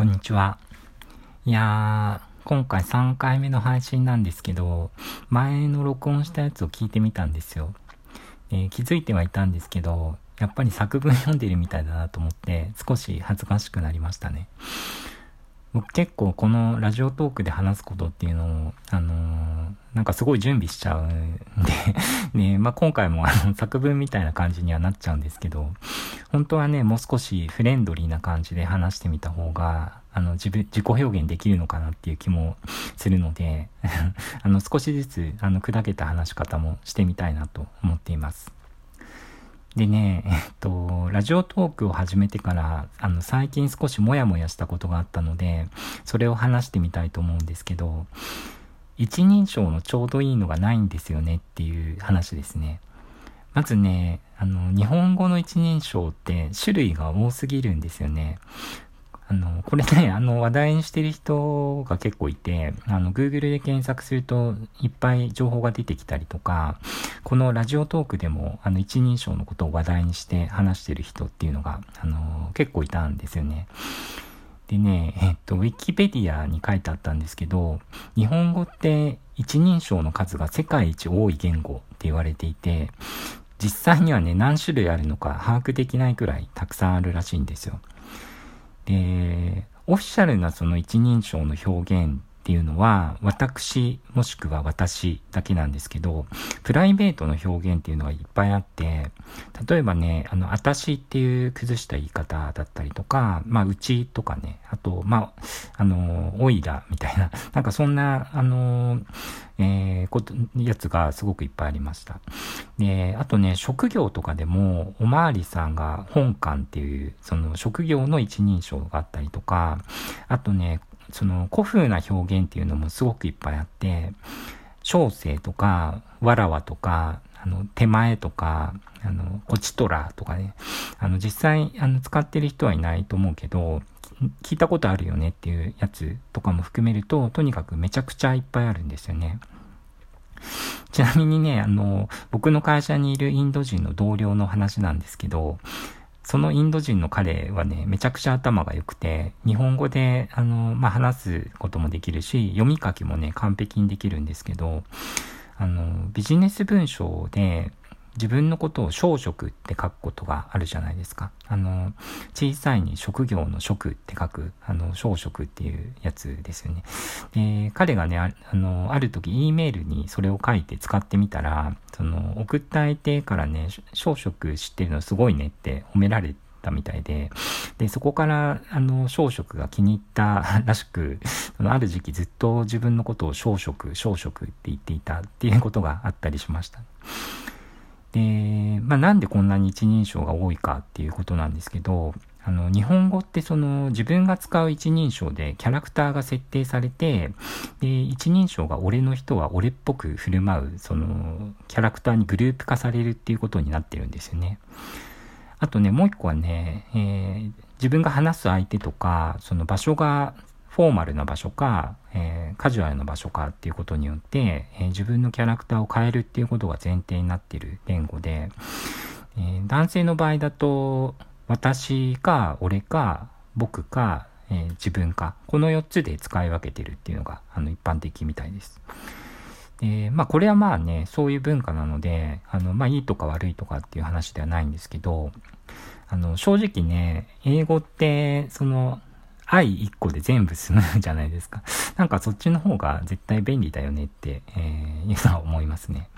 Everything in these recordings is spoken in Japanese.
こんにちは。いやー、今回3回目の配信なんですけど、前の録音したやつを聞いてみたんですよ。えー、気づいてはいたんですけど、やっぱり作文読んでるみたいだなと思って、少し恥ずかしくなりましたね。僕結構このラジオトークで話すことっていうのを、あのー、なんかすごい準備しちゃうんで ね、まあ、今回もあの作文みたいな感じにはなっちゃうんですけど、本当はね、もう少しフレンドリーな感じで話してみた方が、あの、自分、自己表現できるのかなっていう気もするので あの、少しずつ、あの、砕けた話し方もしてみたいなと思っています。でね、えっと、ラジオトークを始めてから、あの、最近少しモヤモヤしたことがあったので、それを話してみたいと思うんですけど、一人称のちょうどいいのがないんですよねっていう話ですね。まずね、あの、日本語の一人称って種類が多すぎるんですよね。あの、これね、あの、話題にしてる人が結構いて、あの、Google で検索するといっぱい情報が出てきたりとか、このラジオトークでも、あの、一人称のことを話題にして話してる人っていうのが、あの、結構いたんですよね。でね、えっと、ウィキペディアに書いてあったんですけど、日本語って一人称の数が世界一多い言語って言われていて、実際にはね、何種類あるのか把握できないくらいたくさんあるらしいんですよ。で、オフィシャルなその一人称の表現っていうのは、私もしくは私だけなんですけど、プライベートの表現っていうのがいっぱいあって、例えばね、あの、私っていう崩した言い方だったりとか、まあ、うちとかね、あと、まあ、あの、おいらみたいな、なんかそんな、あの、えー、こと、やつがすごくいっぱいありました。で、あとね、職業とかでも、おまわりさんが本館っていう、その職業の一人称があったりとか、あとね、その古風な表現っていうのもすごくいっぱいあって、小生とか、わらわとか、あの、手前とか、あの、こちとらとかね、あの、実際、あの、使ってる人はいないと思うけど、聞いたことあるよねっていうやつとかも含めると、とにかくめちゃくちゃいっぱいあるんですよね。ちなみにね、あの、僕の会社にいるインド人の同僚の話なんですけど、そのインド人の彼はね、めちゃくちゃ頭が良くて、日本語で、あの、まあ、話すこともできるし、読み書きもね、完璧にできるんですけど、あの、ビジネス文章で、自分のことを小職って書くことがあるじゃないですか。あの、小さいに職業の職って書く、あの、小職っていうやつですよね。で、彼がね、あの、ある時 E メールにそれを書いて使ってみたら、その、送った相手からね、小職知ってるのすごいねって褒められたみたいで、で、そこから、あの、小食が気に入ったらしく、ある時期ずっと自分のことを小食、小食って言っていたっていうことがあったりしました。で、まあ、なんでこんなに一人称が多いかっていうことなんですけど、あの、日本語ってその自分が使う一人称でキャラクターが設定されて、で、一人称が俺の人は俺っぽく振る舞う、その、キャラクターにグループ化されるっていうことになってるんですよね。あとね、もう一個はね、えー、自分が話す相手とか、その場所がフォーマルな場所か、えー、カジュアルな場所かっていうことによって、えー、自分のキャラクターを変えるっていうことが前提になっている言語で、えー、男性の場合だと、私か、俺か、僕か、え自分か、この4つで使い分けてるっていうのが、あの、一般的みたいです。で、まあ、これはまあね、そういう文化なので、あの、まあ、いいとか悪いとかっていう話ではないんですけど、あの、正直ね、英語って、その、愛1個で全部済むじゃないですか。なんかそっちの方が絶対便利だよねって、えー、いうのは思いますね。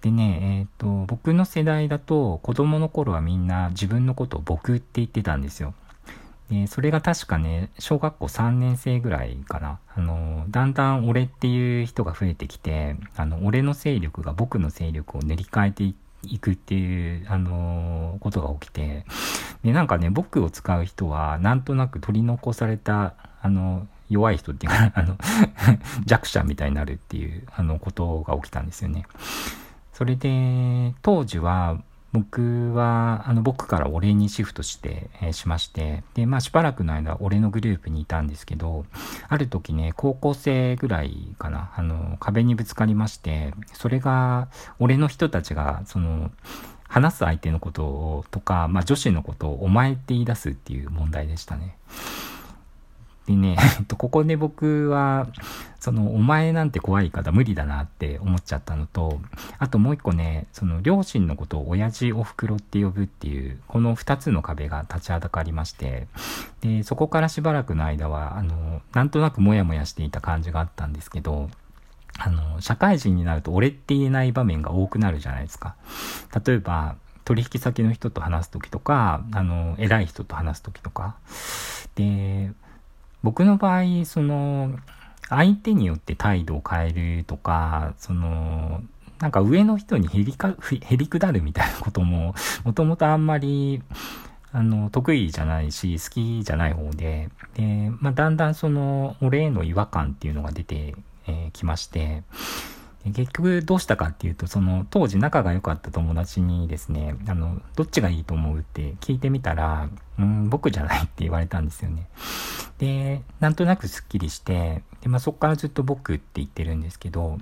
でね、えっ、ー、と、僕の世代だと子供の頃はみんな自分のことを僕って言ってたんですよ。で、それが確かね、小学校3年生ぐらいかな。あの、だんだん俺っていう人が増えてきて、あの、俺の勢力が僕の勢力を練り替えていくっていう、あの、ことが起きて、で、なんかね、僕を使う人は、なんとなく取り残された、あの、弱い人っていうか、あの弱者みたいになるっていう、あの、ことが起きたんですよね。それで、当時は、僕は、あの、僕から俺にシフトして、えー、しまして、で、まあ、しばらくの間、俺のグループにいたんですけど、ある時ね、高校生ぐらいかな、あの、壁にぶつかりまして、それが、俺の人たちが、その、話す相手のことをとか、まあ、女子のことをお前って言い出すっていう問題でしたね。でね、えっと、ここで僕は、その、お前なんて怖い方無理だなって思っちゃったのと、あともう一個ね、その、両親のことを親父お袋って呼ぶっていう、この二つの壁が立ちはだかりまして、で、そこからしばらくの間は、あの、なんとなくモヤモヤしていた感じがあったんですけど、あの、社会人になると俺って言えない場面が多くなるじゃないですか。例えば、取引先の人と話す時とか、あの、偉い人と話す時とか。で、僕の場合、その、相手によって態度を変えるとか、その、なんか上の人にへりか、へりくだるみたいなことも、もともとあんまり、あの、得意じゃないし、好きじゃない方で、で、まあ、だんだんその、俺への違和感っていうのが出てえー、来まして、結局どうしたかっていうと、その当時仲が良かった友達にですね、あの、どっちがいいと思うって聞いてみたら、うん、僕じゃないって言われたんですよね。で、なんとなくスッキリして、で、まあそっからずっと僕って言ってるんですけど、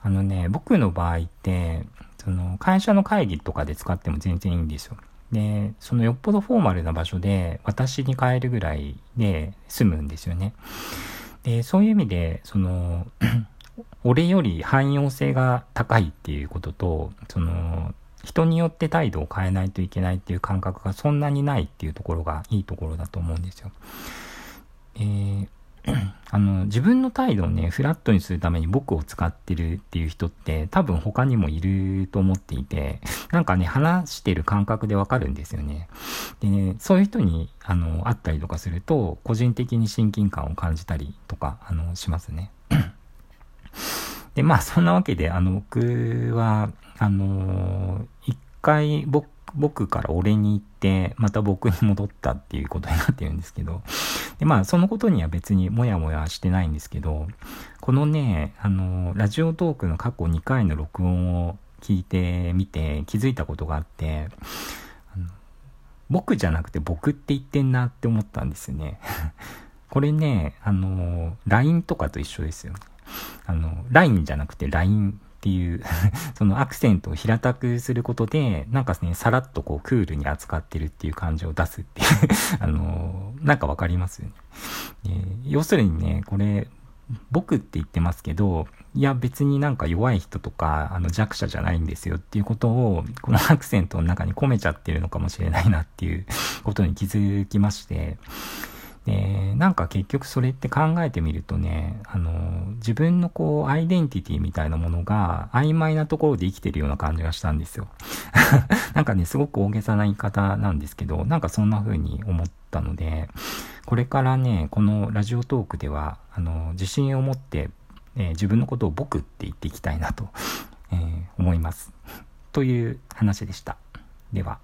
あのね、僕の場合って、その会社の会議とかで使っても全然いいんですよ。で、そのよっぽどフォーマルな場所で私に変えるぐらいで済むんですよね。で、そういう意味で、その、俺より汎用性が高いっていうことと、その、人によって態度を変えないといけないっていう感覚がそんなにないっていうところがいいところだと思うんですよ。えーあの、自分の態度をね、フラットにするために僕を使ってるっていう人って多分他にもいると思っていて、なんかね、話してる感覚でわかるんですよね。でね、そういう人に、あの、会ったりとかすると、個人的に親近感を感じたりとか、あの、しますね。で、まあ、そんなわけで、あの、僕は、あの、一回僕僕から俺に行って、また僕に戻ったっていうことになってるんですけど、で、まあ、そのことには別にもやもやしてないんですけど、このね、あの、ラジオトークの過去2回の録音を聞いてみて気づいたことがあって、僕じゃなくて僕って言ってんなって思ったんですよね。これね、あの、LINE とかと一緒ですよね。あの、LINE じゃなくて LINE っていう そのアクセントを平たくすることで、なんかね、さらっとこうクールに扱ってるっていう感じを出すっていう あのー、なんかわかりますよね。要するにね、これ、僕って言ってますけど、いや別になんか弱い人とか、あの弱者じゃないんですよっていうことを、このアクセントの中に込めちゃってるのかもしれないなっていうことに気づきまして、で、なんか結局それって考えてみるとね、あの、自分のこう、アイデンティティみたいなものが曖昧なところで生きてるような感じがしたんですよ。なんかね、すごく大げさな言い方なんですけど、なんかそんな風に思ったので、これからね、このラジオトークでは、あの、自信を持って、えー、自分のことを僕って言っていきたいなと、えー、思います。という話でした。では。